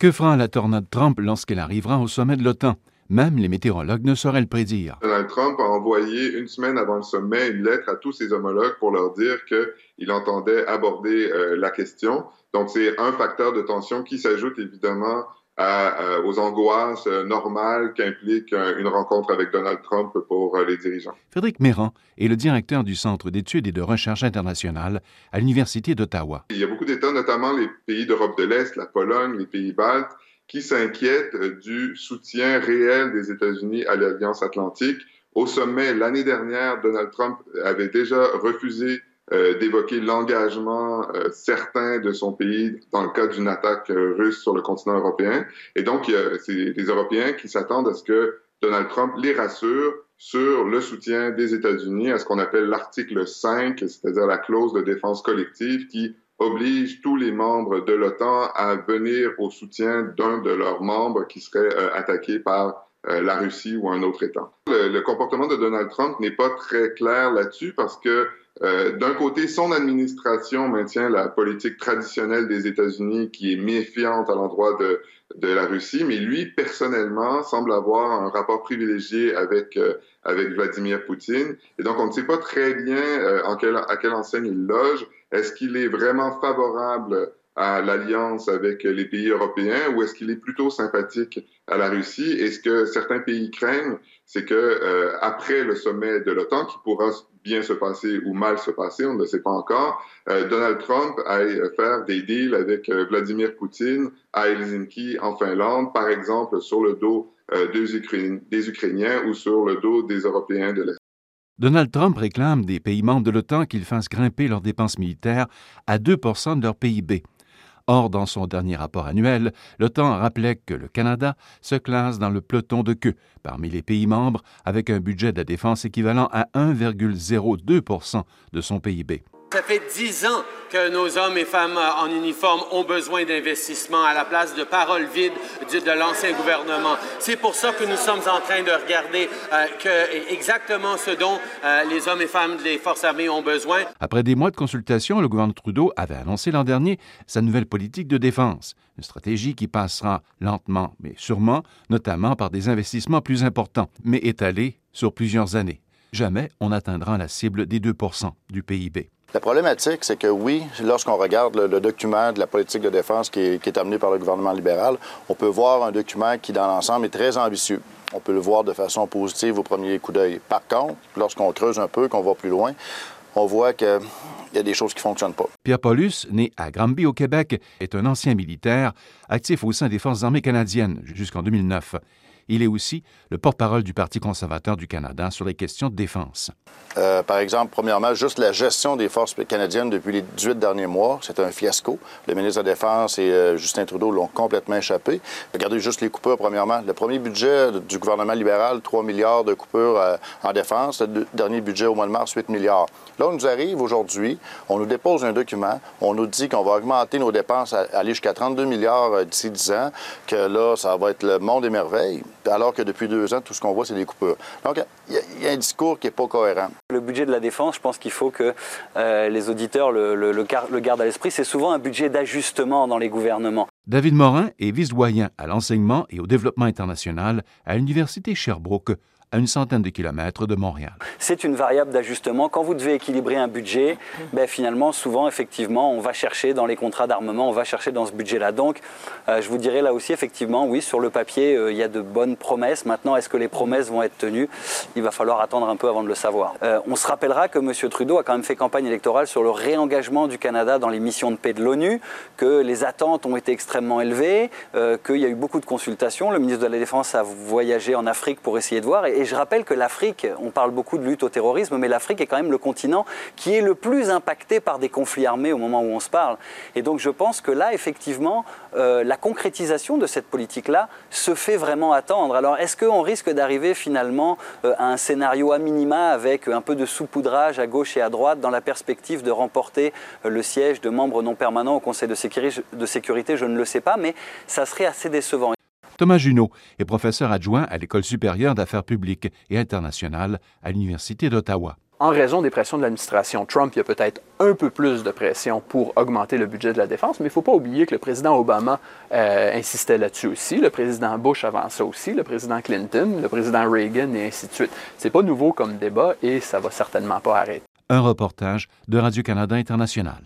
Que fera la tornade Trump lorsqu'elle arrivera au sommet de l'OTAN? Même les météorologues ne sauraient le prédire. Donald Trump a envoyé une semaine avant le sommet une lettre à tous ses homologues pour leur dire qu'il entendait aborder euh, la question. Donc, c'est un facteur de tension qui s'ajoute évidemment à, aux angoisses euh, normales qu'implique une rencontre avec Donald Trump pour euh, les dirigeants. Frédéric Méran est le directeur du Centre d'études et de recherche internationale à l'Université d'Ottawa. Il y a beaucoup d'États, notamment les pays d'Europe de l'Est, la Pologne, les pays baltes, qui s'inquiète du soutien réel des États-Unis à l'Alliance atlantique. Au sommet, l'année dernière, Donald Trump avait déjà refusé euh, d'évoquer l'engagement euh, certain de son pays dans le cas d'une attaque euh, russe sur le continent européen. Et donc, c'est les Européens qui s'attendent à ce que Donald Trump les rassure sur le soutien des États-Unis à ce qu'on appelle l'article 5, c'est-à-dire la clause de défense collective qui oblige tous les membres de l'OTAN à venir au soutien d'un de leurs membres qui serait euh, attaqué par la Russie ou un autre État. Le, comportement de Donald Trump n'est pas très clair là-dessus parce que euh, d'un côté, son administration maintient la politique traditionnelle des États-Unis qui est méfiante à l'endroit de, de la Russie, mais lui, personnellement, semble avoir un rapport privilégié avec, avec Vladimir Poutine. Et donc, on ne sait pas très bien en quelle, à quelle enseigne il loge. Est-ce qu'il est vraiment favorable à l'alliance avec les pays européens ou est-ce qu'il est plutôt sympathique à la Russie? Et ce que certains pays craignent, c'est que euh, après le sommet de l'OTAN, qui pourra bien se passer ou mal se passer, on ne le sait pas encore, euh, Donald Trump aille faire des deals avec euh, Vladimir Poutine à Helsinki, en Finlande, par exemple sur le dos des Ukrainiens ou sur le dos des Européens de l'Est. Donald Trump réclame des pays membres de l'OTAN qu'ils fassent grimper leurs dépenses militaires à 2 de leur PIB. Or, dans son dernier rapport annuel, l'OTAN rappelait que le Canada se classe dans le peloton de queue parmi les pays membres avec un budget de la défense équivalent à 1,02% de son PIB. Ça fait dix ans que nos hommes et femmes en uniforme ont besoin d'investissement à la place de paroles vides de l'ancien gouvernement. C'est pour ça que nous sommes en train de regarder euh, exactement ce dont euh, les hommes et femmes des forces armées ont besoin. Après des mois de consultation, le gouvernement Trudeau avait annoncé l'an dernier sa nouvelle politique de défense, une stratégie qui passera lentement mais sûrement, notamment par des investissements plus importants, mais étalés sur plusieurs années. Jamais on n'atteindra la cible des 2 du PIB. La problématique, c'est que oui, lorsqu'on regarde le, document de la politique de défense qui est, amené par le gouvernement libéral, on peut voir un document qui, dans l'ensemble, est très ambitieux. On peut le voir de façon positive au premier coup d'œil. Par contre, lorsqu'on creuse un peu, qu'on va plus loin, on voit qu'il y a des choses qui ne fonctionnent pas. Pierre Paulus, né à Granby au Québec, est un ancien militaire actif au sein des Forces armées canadiennes jusqu'en 2009. Il est aussi le porte-parole du Parti conservateur du Canada sur les questions de défense. Euh, par exemple, premièrement, juste la gestion des forces canadiennes depuis les 18 derniers mois, c'est un fiasco. Le ministre de la Défense et euh, Justin Trudeau l'ont complètement échappé. Regardez juste les coupures, premièrement. Le premier budget du gouvernement libéral, 3 milliards de coupures euh, en défense. Le dernier budget au mois de mars, 8 milliards. Là, on nous arrive aujourd'hui, on nous dépose un document, on nous dit qu'on va augmenter nos dépenses aller jusqu'à 32 milliards d'ici 10 ans, que là, ça va être le monde des merveilles alors que depuis deux ans, tout ce qu'on voit, c'est des coupures. Donc, il y, a un discours qui n'est pas cohérent. Le budget de la défense, je pense qu'il faut que euh, les auditeurs le, le gardent à l'esprit. C'est souvent un budget d'ajustement dans les gouvernements. David Morin est vice-doyen à l'enseignement et au développement international à l'Université Sherbrooke à une centaine de kilomètres de Montréal. C'est une variable d'ajustement. Quand vous devez équilibrer un budget, ben finalement, souvent, effectivement, on va chercher dans les contrats d'armement, on va chercher dans ce budget-là. Donc, euh, je vous dirais là aussi, effectivement, oui, sur le papier, euh, il y a de bonnes promesses. Maintenant, est-ce que les promesses vont être tenues? Il va falloir attendre un peu avant de le savoir. Euh, on se rappellera que M. Trudeau a quand même fait campagne électorale sur le réengagement du Canada dans les missions de paix de l'ONU, que les attentes ont été extrêmement élevées, qu'il y a eu beaucoup de consultations. Le ministre de la Défense a voyagé en Afrique pour essayer de voir. Et, et je rappelle que l'Afrique, on parle beaucoup de lutte au terrorisme, mais l'Afrique est quand même le continent qui est le plus impacté par des conflits armés au moment où on se parle. Et donc je pense que là, effectivement, euh, la concrétisation de cette politique-là se fait vraiment attendre. Alors est-ce qu'on risque d'arriver finalement euh, à un scénario à minima avec un peu de saupoudrage à gauche et à droite dans la perspective de remporter euh, le siège de membres non permanents au Conseil de sécurité Je ne le sais pas, mais ça serait assez décevant. Thomas Junot est professeur adjoint à l'École supérieure d'affaires publiques et internationales à l'Université d'Ottawa. en raison des pressions de l'administration Trump, il y a peut-être un peu plus de pression pour augmenter le budget de la défense, mais il ne faut pas oublier que le président Obama euh, insistait là-dessus aussi, le président Bush avant ça aussi, le président Clinton, le président Reagan et ainsi de suite. C'est pas nouveau comme débat et ça va certainement pas arrêter. Un reportage de Radio-Canada International.